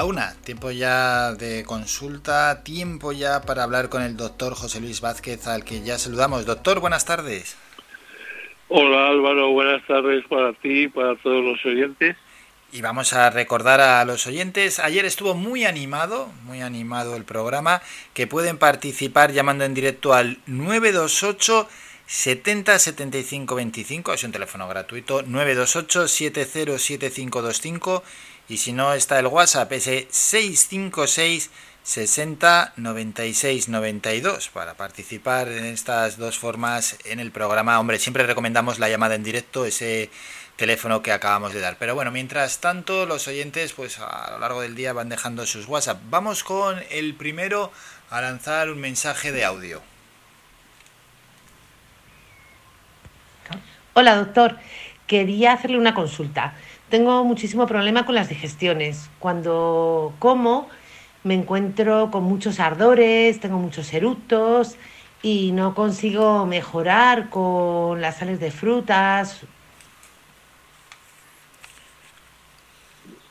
La una, tiempo ya de consulta, tiempo ya para hablar con el doctor José Luis Vázquez, al que ya saludamos. Doctor, buenas tardes. Hola Álvaro, buenas tardes para ti y para todos los oyentes. Y vamos a recordar a los oyentes, ayer estuvo muy animado, muy animado el programa, que pueden participar llamando en directo al 928 70 75 25, es un teléfono gratuito, 928 707525 y si no está el WhatsApp, ese 656 60 96 92 para participar en estas dos formas en el programa. Hombre, siempre recomendamos la llamada en directo, ese teléfono que acabamos de dar. Pero bueno, mientras tanto, los oyentes, pues a lo largo del día van dejando sus WhatsApp. Vamos con el primero a lanzar un mensaje de audio. Hola, doctor. Quería hacerle una consulta. Tengo muchísimo problema con las digestiones. Cuando como me encuentro con muchos ardores, tengo muchos eructos y no consigo mejorar con las sales de frutas.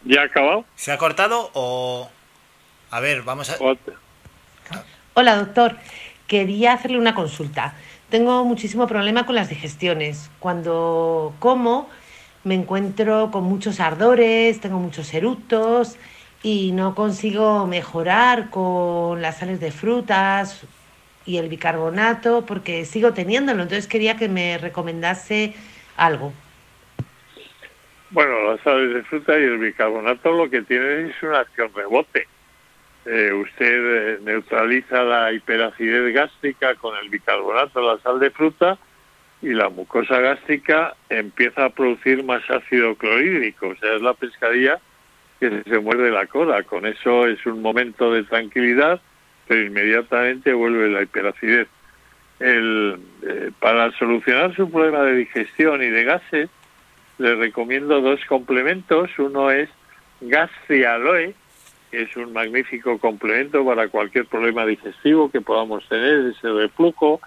¿Ya ha acabado? ¿Se ha cortado o...? A ver, vamos a... Hola, doctor. Quería hacerle una consulta. Tengo muchísimo problema con las digestiones. Cuando como me encuentro con muchos ardores, tengo muchos eructos y no consigo mejorar con las sales de frutas y el bicarbonato porque sigo teniéndolo. Entonces quería que me recomendase algo. Bueno, las sales de fruta y el bicarbonato lo que tienen es una acción rebote. Eh, usted eh, neutraliza la hiperacidez gástrica con el bicarbonato, la sal de fruta, y la mucosa gástrica empieza a producir más ácido clorhídrico, o sea, es la pescadilla que se muerde la cola. Con eso es un momento de tranquilidad, pero inmediatamente vuelve la hiperacidez. El, eh, para solucionar su problema de digestión y de gases, le recomiendo dos complementos. Uno es Gastrialoe, que es un magnífico complemento para cualquier problema digestivo que podamos tener, ese reflujo,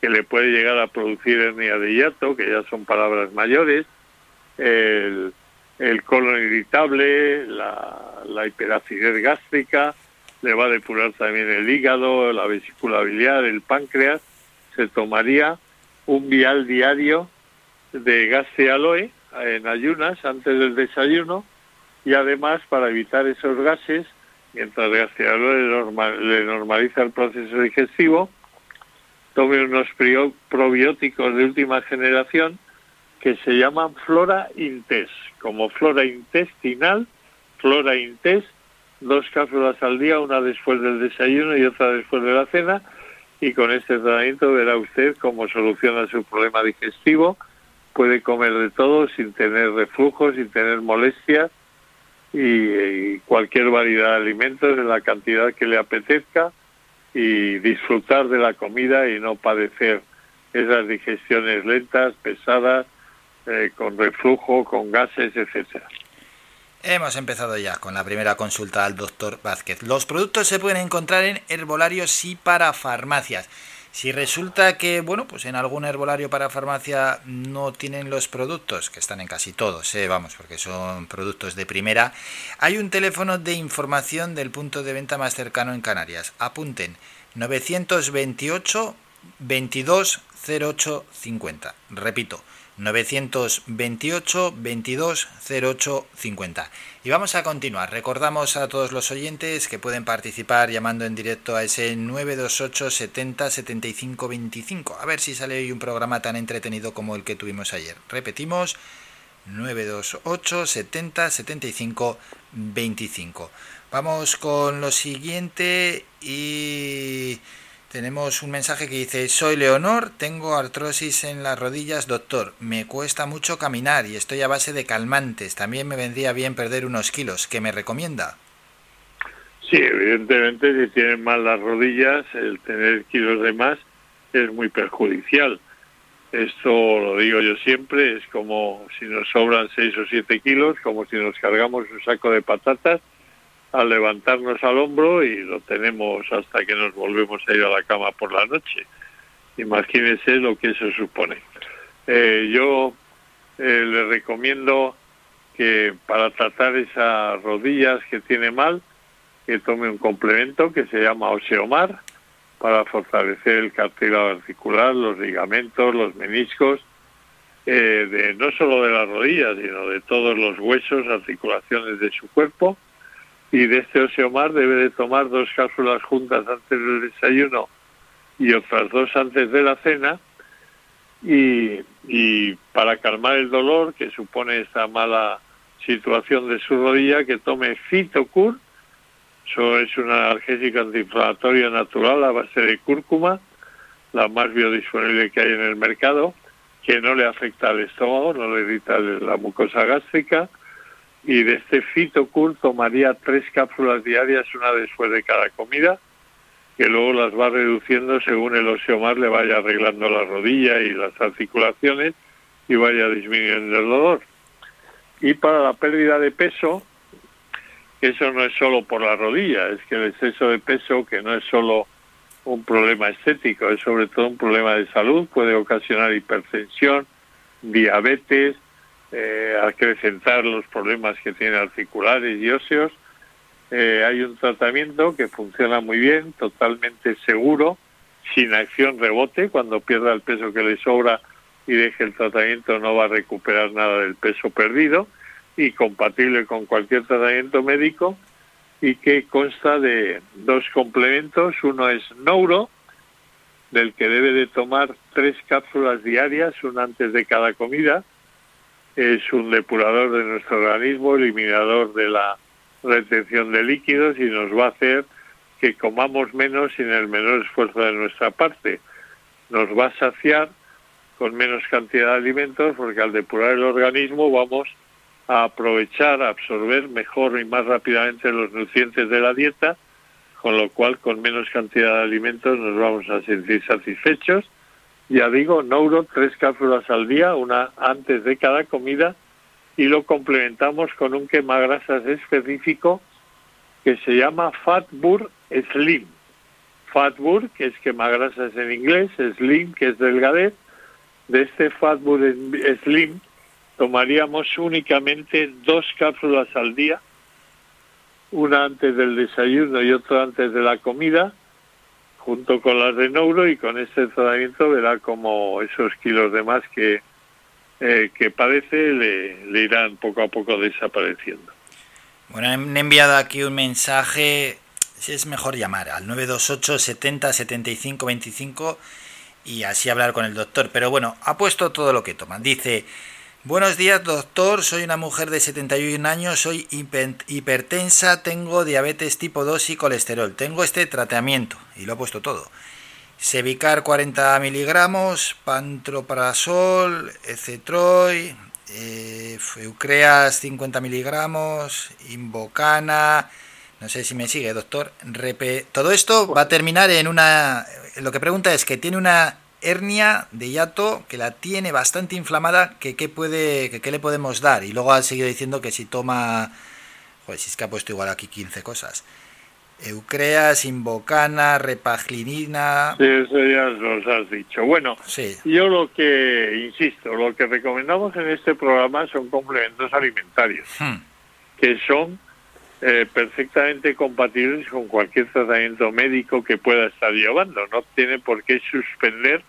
que le puede llegar a producir hernia de hiato, que ya son palabras mayores, el, colon irritable, la, hiperacidez gástrica, le va a depurar también el hígado, la vesícula biliar, el páncreas, se tomaría un vial diario de gastrialoe en ayunas antes del desayuno y además para evitar esos gases, mientras el gastrialoe le normaliza el proceso digestivo, tome unos probióticos de última generación que se llaman Flora Intest, como flora intestinal, Flora Intest, dos cápsulas al día, una después del desayuno y otra después de la cena, y con este tratamiento verá usted cómo soluciona su problema digestivo, puede comer de todo sin tener reflujos, sin tener molestias, y, y cualquier variedad de alimentos en la cantidad que le apetezca, y disfrutar de la comida y no padecer esas digestiones lentas, pesadas, eh, con reflujo, con gases, etcétera. Hemos empezado ya con la primera consulta al doctor Vázquez. Los productos se pueden encontrar en herbolarios y para farmacias. Si resulta que, bueno, pues en algún herbolario para farmacia no tienen los productos, que están en casi todos, ¿eh? vamos, porque son productos de primera, hay un teléfono de información del punto de venta más cercano en Canarias. Apunten, 928 22 08 50. Repito, 928 22 08 50. Y vamos a continuar. Recordamos a todos los oyentes que pueden participar llamando en directo a ese 928 70 75 25. A ver si sale hoy un programa tan entretenido como el que tuvimos ayer. Repetimos, 928 70 75 25. Vamos con lo siguiente y tenemos un mensaje que dice, soy Leonor, tengo artrosis en las rodillas, doctor, me cuesta mucho caminar y estoy a base de calmantes, también me vendría bien perder unos kilos, ¿qué me recomienda? Sí, evidentemente si tienen mal las rodillas, el tener kilos de más es muy perjudicial. Esto lo digo yo siempre, es como si nos sobran 6 o 7 kilos, como si nos cargamos un saco de patatas, al levantarnos al hombro y lo tenemos hasta que nos volvemos a ir a la cama por la noche. Imagínense lo que eso supone. Eh, yo eh, le recomiendo que para tratar esas rodillas que tiene mal, que tome un complemento que se llama Oseomar para fortalecer el cartílago articular, los ligamentos, los meniscos, eh, de, no solo de las rodillas, sino de todos los huesos, articulaciones de su cuerpo. Y de este Oseomar debe de tomar dos cápsulas juntas antes del desayuno y otras dos antes de la cena. Y, y para calmar el dolor que supone esta mala situación de su rodilla, que tome Fitocur, eso es un analgésico antiinflamatorio natural a base de cúrcuma, la más biodisponible que hay en el mercado, que no le afecta al estómago, no le irrita la mucosa gástrica. Y de este Fitocur tomaría tres cápsulas diarias, una después de cada comida, que luego las va reduciendo según el osteomar le vaya arreglando la rodilla y las articulaciones y vaya disminuyendo el dolor. Y para la pérdida de peso, eso no es solo por la rodilla, es que el exceso de peso, que no es solo un problema estético, es sobre todo un problema de salud, puede ocasionar hipertensión, diabetes, eh, acrecentar los problemas que tiene articulares y óseos. Eh, hay un tratamiento que funciona muy bien, totalmente seguro, sin acción rebote, cuando pierda el peso que le sobra y deje el tratamiento no va a recuperar nada del peso perdido y compatible con cualquier tratamiento médico y que consta de dos complementos. Uno es Neuro, del que debe de tomar tres cápsulas diarias, una antes de cada comida. Es un depurador de nuestro organismo, eliminador de la retención de líquidos y nos va a hacer que comamos menos sin el menor esfuerzo de nuestra parte. Nos va a saciar con menos cantidad de alimentos porque al depurar el organismo vamos a aprovechar, a absorber mejor y más rápidamente los nutrientes de la dieta, con lo cual con menos cantidad de alimentos nos vamos a sentir satisfechos. Ya digo, Neuro, tres cápsulas al día, una antes de cada comida, y lo complementamos con un quemagrasas específico que se llama Fatbur Slim. Fatbur, que es quemagrasas en inglés, Slim, que es delgadez. De este Fatbur Slim tomaríamos únicamente dos cápsulas al día, una antes del desayuno y otra antes de la comida, junto con las de Neuro y con este tratamiento verá como esos kilos de más que, eh, que padece le, le irán poco a poco desapareciendo. Bueno, han enviado aquí un mensaje, si es mejor llamar al 928 70 75 25 y así hablar con el doctor, pero bueno, ha puesto todo lo que toman. Dice, Buenos días, doctor. Soy una mujer de 71 años, soy hipertensa, tengo diabetes tipo 2 y colesterol. Tengo este tratamiento y lo he puesto todo. Sevicar 40 miligramos, pantroprazol, ecetroy, eh, Eucreas 50 miligramos, Invocana, no sé si me sigue, doctor. Todo esto va a terminar en una... Lo que pregunta es que tiene una hernia de hiato que la tiene bastante inflamada, que qué puede, que qué le podemos dar. Y luego ha seguido diciendo que si toma, pues si es que ha puesto igual aquí 15 cosas. Eucreas, Invocana, Repaglinina. Sí, eso ya nos has dicho. Bueno, sí. yo lo que, insisto, lo que recomendamos en este programa son complementos alimentarios, hmm. que son eh, perfectamente compatibles con cualquier tratamiento médico que pueda estar llevando. No tiene por qué suspender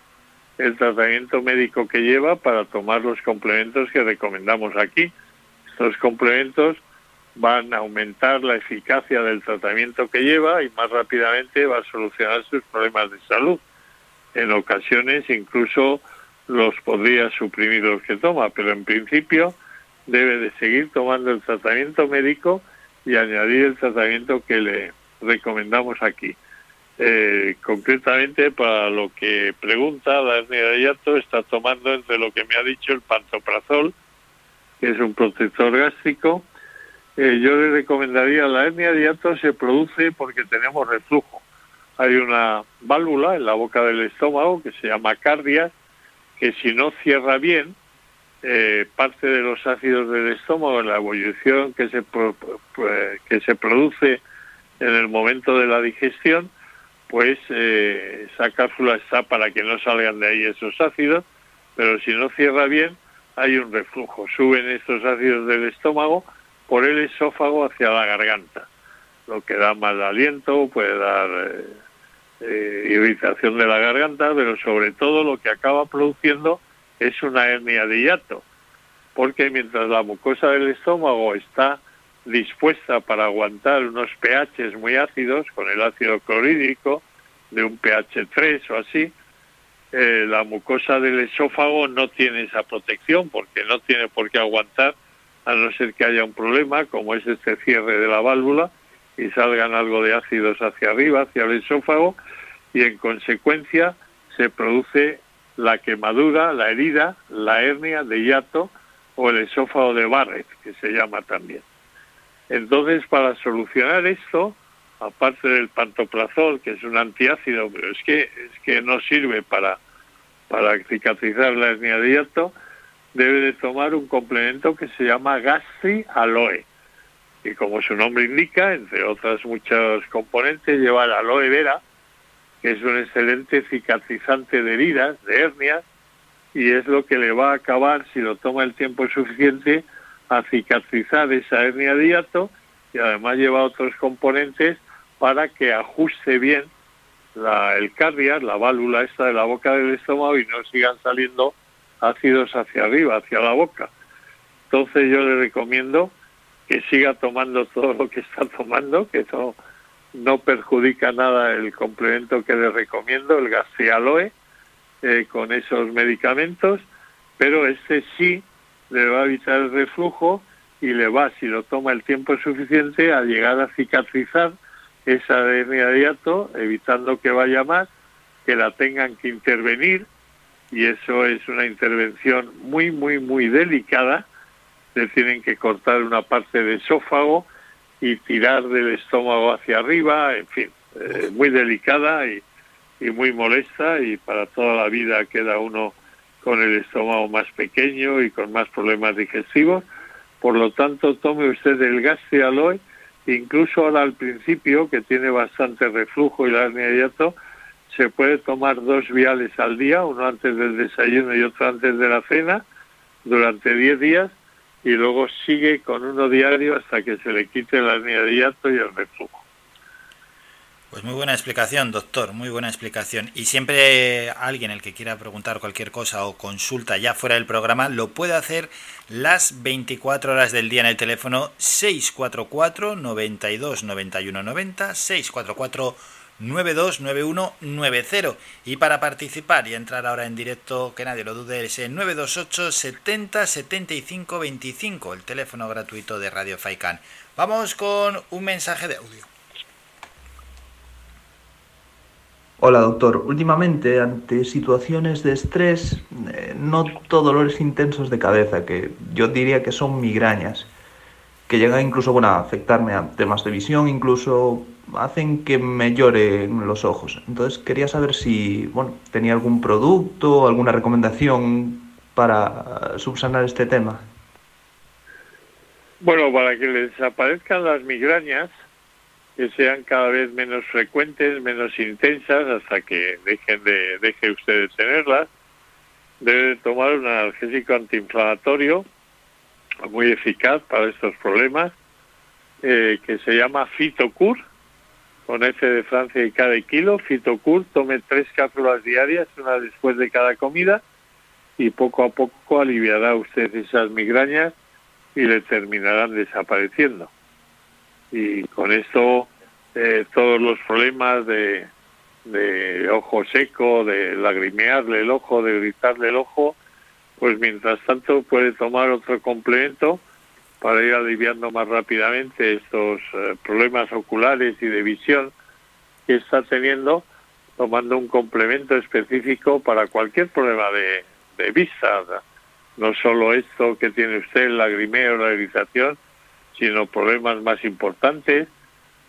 el tratamiento médico que lleva para tomar los complementos que recomendamos aquí. Estos complementos van a aumentar la eficacia del tratamiento que lleva y más rápidamente va a solucionar sus problemas de salud. En ocasiones incluso los podría suprimir los que toma, pero en principio debe de seguir tomando el tratamiento médico y añadir el tratamiento que le recomendamos aquí. Eh, concretamente, para lo que pregunta la hernia de hiato, está tomando entre lo que me ha dicho el pantoprazol, que es un protector gástrico. Eh, yo le recomendaría, la hernia de hiato se produce porque tenemos reflujo. Hay una válvula en la boca del estómago que se llama cardia, que si no cierra bien, eh, parte de los ácidos del estómago la ebullición que se, que se produce en el momento de la digestión, pues eh, esa cápsula está para que no salgan de ahí esos ácidos, pero si no cierra bien, hay un reflujo, suben estos ácidos del estómago por el esófago hacia la garganta, lo que da mal aliento, puede dar eh, eh, irritación de la garganta, pero sobre todo lo que acaba produciendo es una hernia de hiato, porque mientras la mucosa del estómago está dispuesta para aguantar unos pHs muy ácidos, con el ácido clorhídrico de un pH 3 o así, eh, la mucosa del esófago no tiene esa protección porque no tiene por qué aguantar a no ser que haya un problema como es este cierre de la válvula y salgan algo de ácidos hacia arriba, hacia el esófago y en consecuencia se produce la quemadura, la herida, la hernia de hiato o el esófago de Barrett, que se llama también. Entonces, para solucionar esto, aparte del pantoprazol, que es un antiácido, pero es que, es que no sirve para, para cicatrizar la hernia de hiato, debe de tomar un complemento que se llama Gastri Aloe. Y como su nombre indica, entre otras muchos componentes, lleva la aloe vera, que es un excelente cicatrizante de heridas, de hernias, y es lo que le va a acabar, si lo toma el tiempo suficiente, a cicatrizar esa hernia de hiato y además lleva otros componentes para que ajuste bien la, el cardiac, la válvula esta de la boca del estómago y no sigan saliendo ácidos hacia arriba, hacia la boca. Entonces yo le recomiendo que siga tomando todo lo que está tomando, que no, no perjudica nada el complemento que le recomiendo, el gastrialoe, eh, con esos medicamentos, pero este sí le va a evitar el reflujo y le va, si lo toma el tiempo suficiente, a llegar a cicatrizar esa hernia de hiato, evitando que vaya más, que la tengan que intervenir, y eso es una intervención muy, muy, muy delicada. Le tienen que cortar una parte del esófago y tirar del estómago hacia arriba, en fin, eh, muy delicada y, y muy molesta, y para toda la vida queda uno con el estómago más pequeño y con más problemas digestivos. Por lo tanto, tome usted el gastrialoe Incluso ahora al principio, que tiene bastante reflujo y la hernia de se puede tomar dos viales al día, uno antes del desayuno y otro antes de la cena, durante 10 días, y luego sigue con uno diario hasta que se le quite la hernia de hiato y el reflujo. Pues muy buena explicación, doctor, muy buena explicación. Y siempre alguien, el que quiera preguntar cualquier cosa o consulta ya fuera del programa, lo puede hacer las 24 horas del día en el teléfono 644 92 91 90 644 929190 y para participar y entrar ahora en directo, que nadie lo dude, es el 928 70 75 25, el teléfono gratuito de Radio Faikan. Vamos con un mensaje de audio. Hola doctor, últimamente ante situaciones de estrés eh, noto dolores intensos de cabeza que yo diría que son migrañas, que llegan incluso a afectarme a temas de visión, incluso hacen que me lloren los ojos. Entonces quería saber si bueno, tenía algún producto, alguna recomendación para subsanar este tema. Bueno, para que les aparezcan las migrañas, que sean cada vez menos frecuentes, menos intensas, hasta que dejen de deje usted de tenerlas. Debe tomar un analgésico antiinflamatorio muy eficaz para estos problemas, eh, que se llama Fitocur, con F de Francia y cada kilo. Fitocur, tome tres cápsulas diarias, una después de cada comida, y poco a poco aliviará usted esas migrañas y le terminarán desapareciendo y con esto eh, todos los problemas de, de ojo seco, de lagrimearle el ojo, de gritarle el ojo, pues mientras tanto puede tomar otro complemento para ir aliviando más rápidamente estos eh, problemas oculares y de visión que está teniendo, tomando un complemento específico para cualquier problema de, de vista, no solo esto que tiene usted, el lagrimeo, la irritación, sino problemas más importantes,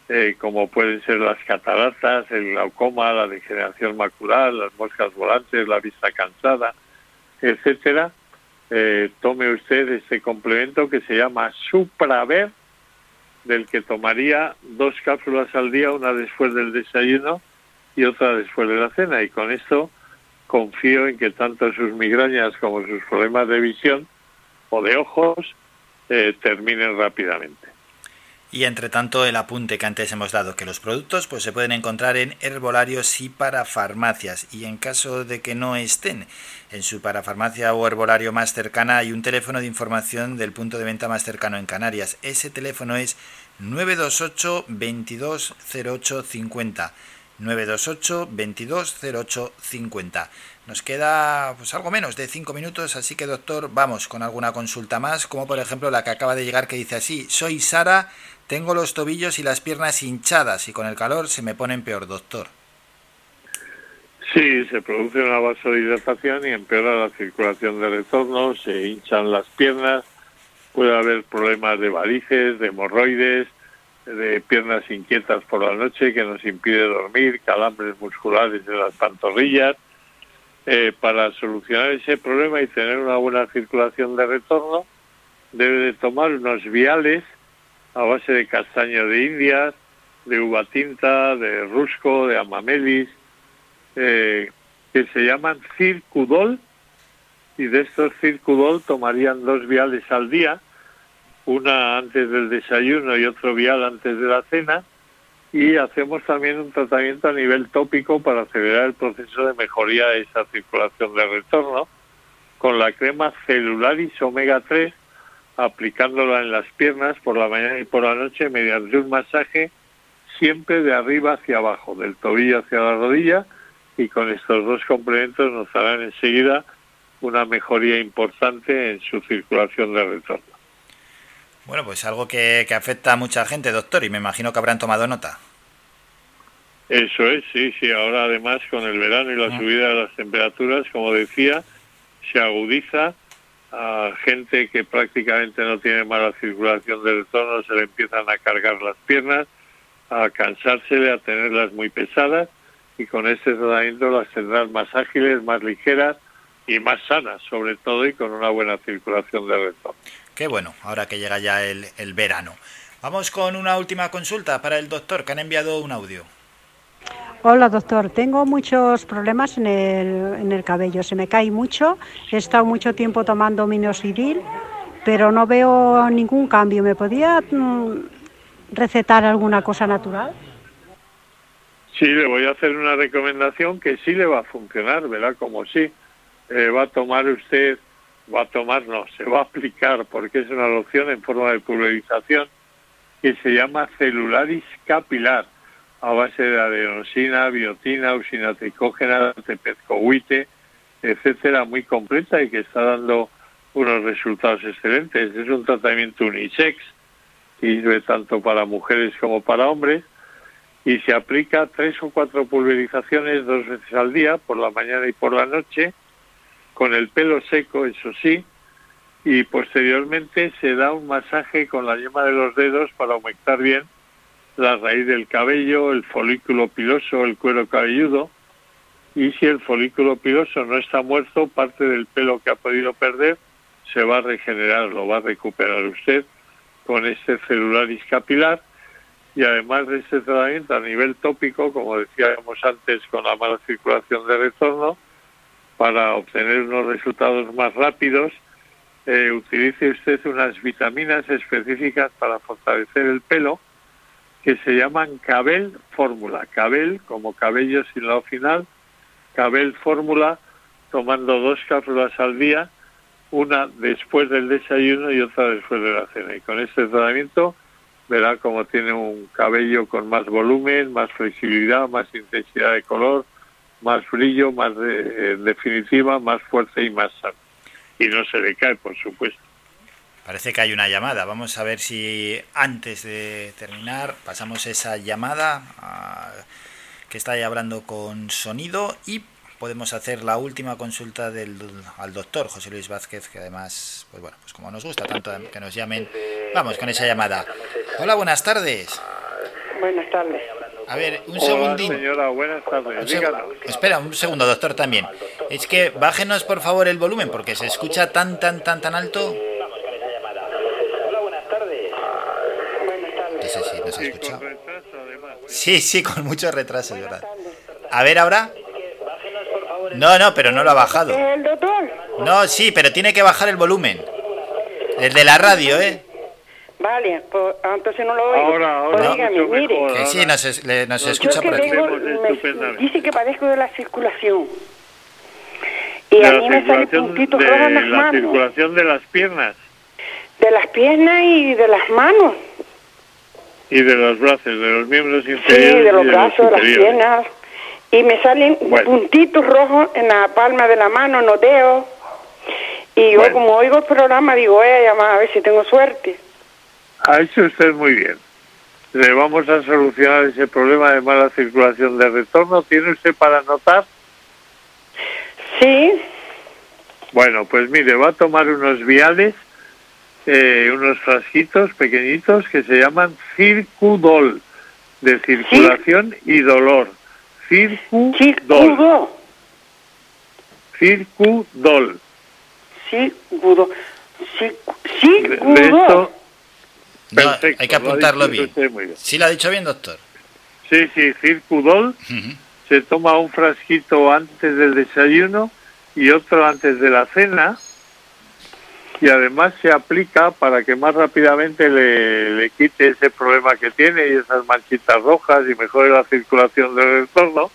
eh, como pueden ser las cataratas, el glaucoma, la degeneración macular, las moscas volantes, la vista cansada, etcétera. Eh, tome usted este complemento que se llama Supraver, del que tomaría dos cápsulas al día, una después del desayuno y otra después de la cena. Y con esto confío en que tanto sus migrañas como sus problemas de visión o de ojos eh, terminen rápidamente. Y entre tanto, el apunte que antes hemos dado, que los productos pues, se pueden encontrar en herbolarios y parafarmacias. Y en caso de que no estén en su parafarmacia o herbolario más cercana, hay un teléfono de información del punto de venta más cercano en Canarias. Ese teléfono es 928 220850. 928 220850. Nos queda pues algo menos de 5 minutos, así que doctor, vamos con alguna consulta más, como por ejemplo la que acaba de llegar que dice así, soy Sara, tengo los tobillos y las piernas hinchadas y con el calor se me ponen peor, doctor. Sí, se produce una vasodilatación y empeora la circulación de retorno, se hinchan las piernas, puede haber problemas de varices, de hemorroides, de piernas inquietas por la noche que nos impide dormir, calambres musculares en las pantorrillas. Eh, para solucionar ese problema y tener una buena circulación de retorno, debe de tomar unos viales a base de castaño de indias, de uva tinta, de rusco, de amamelis, eh, que se llaman circudol, y de estos circudol tomarían dos viales al día, una antes del desayuno y otro vial antes de la cena, y hacemos también un tratamiento a nivel tópico para acelerar el proceso de mejoría de esa circulación de retorno, con la crema Celularis Omega 3 aplicándola en las piernas por la mañana y por la noche mediante un masaje siempre de arriba hacia abajo, del tobillo hacia la rodilla y con estos dos complementos nos harán enseguida una mejoría importante en su circulación de retorno. Bueno, pues algo que, que afecta a mucha gente, doctor, y me imagino que habrán tomado nota. Eso es, sí, sí. Ahora además con el verano y la subida de las temperaturas, como decía, se agudiza a gente que prácticamente no tiene mala circulación del retorno, se le empiezan a cargar las piernas, a cansársele, a tenerlas muy pesadas y con este tratamiento las tendrán más ágiles, más ligeras y más sanas, sobre todo, y con una buena circulación del retorno. Qué bueno, ahora que llega ya el, el verano. Vamos con una última consulta para el doctor, que han enviado un audio. Hola doctor, tengo muchos problemas en el, en el cabello, se me cae mucho, he estado mucho tiempo tomando minoxidil, pero no veo ningún cambio. ¿Me podía mm, recetar alguna cosa natural? Sí, le voy a hacer una recomendación que sí le va a funcionar, ¿verdad? Como sí, eh, va a tomar usted, va a tomar, no, se va a aplicar, porque es una loción en forma de pulverización que se llama celularis capilar a base de adenosina, biotina, usina tricógena, tepezcohuite, etcétera, muy completa y que está dando unos resultados excelentes. Es un tratamiento unisex, que sirve tanto para mujeres como para hombres, y se aplica tres o cuatro pulverizaciones dos veces al día, por la mañana y por la noche, con el pelo seco, eso sí, y posteriormente se da un masaje con la yema de los dedos para aumentar bien la raíz del cabello, el folículo piloso, el cuero cabelludo, y si el folículo piloso no está muerto, parte del pelo que ha podido perder se va a regenerar, lo va a recuperar usted con este celularis capilar y además de este tratamiento a nivel tópico, como decíamos antes, con la mala circulación de retorno, para obtener unos resultados más rápidos, eh, utilice usted unas vitaminas específicas para fortalecer el pelo, que se llaman Cabel Fórmula. Cabel como cabello sin la final, Cabel Fórmula, tomando dos cápsulas al día, una después del desayuno y otra después de la cena. Y con este tratamiento verá como tiene un cabello con más volumen, más flexibilidad, más intensidad de color, más brillo, más de, definitiva, más fuerte y más sano. Y no se le cae, por supuesto. Parece que hay una llamada. Vamos a ver si antes de terminar pasamos esa llamada a, que está ahí hablando con sonido y podemos hacer la última consulta del, al doctor José Luis Vázquez, que además, pues bueno, pues como nos gusta tanto que nos llamen, vamos con esa llamada. Hola, buenas tardes. Buenas tardes. A ver, un Hola, segundín. señora, buenas tardes. Un seg- Díganos. Espera, un segundo, doctor, también. Es que bájenos por favor el volumen porque se escucha tan, tan, tan, tan alto. No ha Sí, escuchado. con retraso, además. Sí, sí, con mucho retraso, es verdad. A ver ahora. No, no, pero no lo ha bajado. ¿El doctor? No, sí, pero tiene que bajar el volumen. El de la radio, ¿eh? Vale, pues entonces no lo oigo. Ahora, ahora, Pues dígame, mucho mire. Que sí, nos, es- le- nos Yo escucha por aquí. tengo, me- dice que padezco de la circulación. Y De a la mí me salen puntitos de rojos en las la manos. circulación de las piernas De las piernas y de las manos. Y de los brazos, de los miembros Sí, inferiores de los y brazos, de las piernas. Y me salen Bueno. puntitos rojos en la palma de la mano, no dedos. Y yo Bueno. como oigo el programa digo, voy a llamar a ver si tengo suerte. Ha hecho usted muy bien. Le vamos a solucionar ese problema de mala circulación de retorno. ¿Tiene usted para anotar? Sí, Bueno, pues mire, va a tomar unos viales, eh, unos frasquitos pequeñitos que se llaman Circudol, de circulación y dolor. Circudol. circudo. Circudol. Circudo. Circu- De, No, hay que apuntarlo bien. ¿Sí lo ha dicho bien, doctor? Sí, sí, Circudol. Se toma un frasquito antes del desayuno y otro antes de la cena y además se aplica para que más rápidamente le, quite ese problema que tiene y esas manchitas rojas y mejore la circulación del entorno.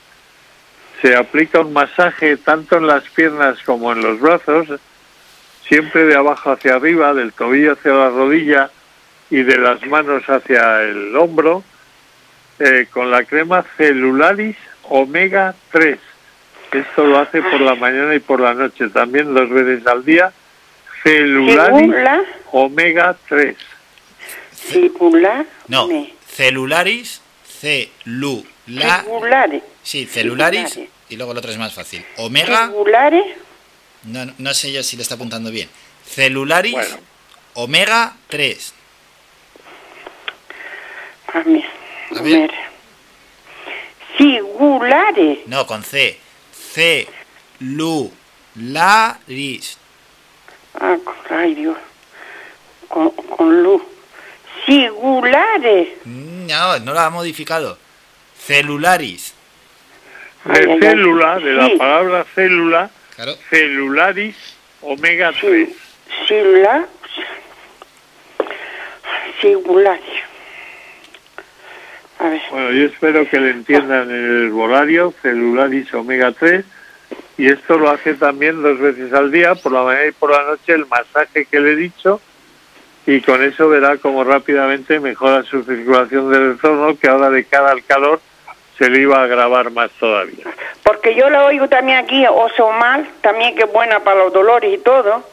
Se aplica un masaje tanto en las piernas como en los brazos, siempre de abajo hacia arriba, del tobillo hacia la rodilla y de las manos hacia el hombro, eh, con la crema Celularis Omega 3. Esto lo hace por la mañana y por la noche, también dos veces al día. Celularis. Omega 3. Circular. No, celularis, celula, Circulares. sí, celularis, Celulares. y luego el otro es más fácil. Omega, Circulares. no, no sé yo si le está apuntando bien. Celularis, Bueno. omega 3. A ver. A ver. Circulares. No, con C. Celularis. Ah, con- ay Dios. Con, con luz. Circulares. Mm, No, no lo ha modificado. Celularis. Ay, De ay, ay. célula, de la Sí. palabra célula, Claro. Celularis Omega 3. Circular. Circulares. A ver. Bueno, yo espero que le entiendan el herbolario, Celularis Omega 3, y esto lo hace también dos veces al día, por la mañana y por la noche, el masaje que le he dicho, y con eso verá cómo rápidamente mejora su circulación del entorno, que ahora de cara al calor se le iba a agravar más todavía. Porque yo la oigo también aquí, oso mal, también que es buena para los dolores y todo.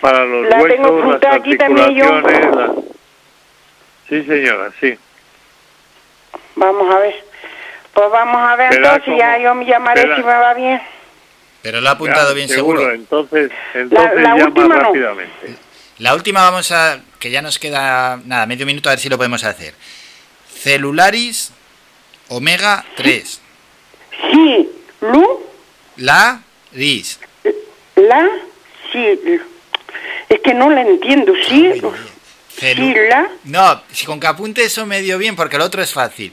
Para los La huesos, tengo las aquí también yo. articulaciones... las- Sí, señora, sí. Vamos a ver. Pues vamos a ver entonces, ya cómo- yo me llamaré verá. si me va bien. Pero lo ha apuntado Ya, bien seguro. Entonces, entonces la llama última no. rápidamente. La última vamos a... que ya nos queda nada, medio minuto a ver si lo podemos hacer. Celularis omega 3. Sí, lu, La ris. la, sí. Es que no la entiendo, sí. Ay, María. Sí, Celu- la. No, si con que apunte eso medio bien, porque el otro es fácil.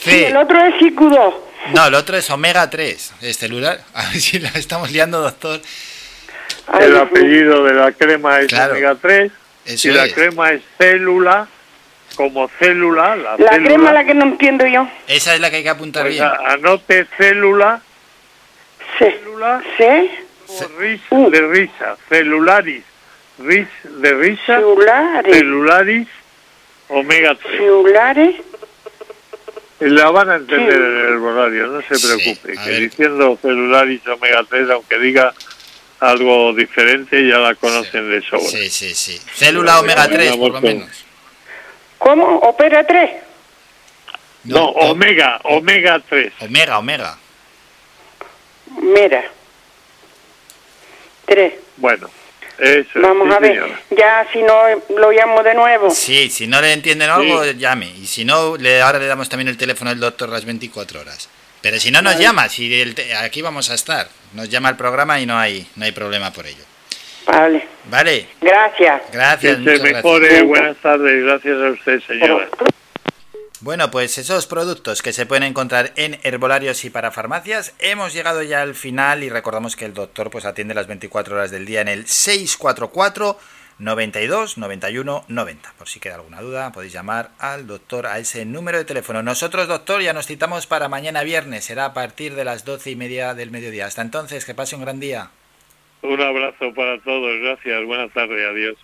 Sí, C. el otro es CQ2. No, el otro es omega 3. Es celular. A ver si la estamos liando, doctor. Ay, El apellido de la crema es Claro. omega 3 Eso y la es. crema es célula, como célula, la, La célula. crema la que no entiendo yo. Esa es la que hay que apuntar Pues bien. a- anote célula, C. célula, C. como ris Uh. de risa, celularis, ris de risa, Celulares. celularis, omega 3. Celulares. La van a entender Sí. en el herbolario, no se Sí, preocupe, a que ver. diciendo celularis omega 3, aunque diga algo diferente, ya la conocen de sobra. Sí, sí, sí. Célula omega 3, por lo menos. ¿Cómo? ¿Opera 3? No, o- omega, omega 3. Omega, omega. Mira. 3. Bueno, eso Vamos sí, a ver. señora. Ya si no lo llamo de nuevo. Sí, si no le entienden algo, Sí. llame. Y si no, le, ahora le damos también el teléfono al doctor las 24 horas. Pero si no nos llama, si el aquí vamos a estar. Nos llama el programa y no hay, no hay problema por ello. Vale. Vale, Gracias. Que gracias. se muchas mejore. gracias. Buenas tardes. Gracias a usted, señora. Bueno, pues esos productos que se pueden encontrar en herbolarios y para farmacias, hemos llegado ya al final y recordamos que el doctor pues atiende las 24 horas del día en el 644 92 91 90. Por si queda alguna duda, podéis llamar al doctor a ese número de teléfono. Nosotros, doctor, ya nos citamos para mañana viernes, será a partir de las 12 y media del mediodía. Hasta entonces, que pase un gran día. Un abrazo para todos, gracias, buenas tardes, adiós.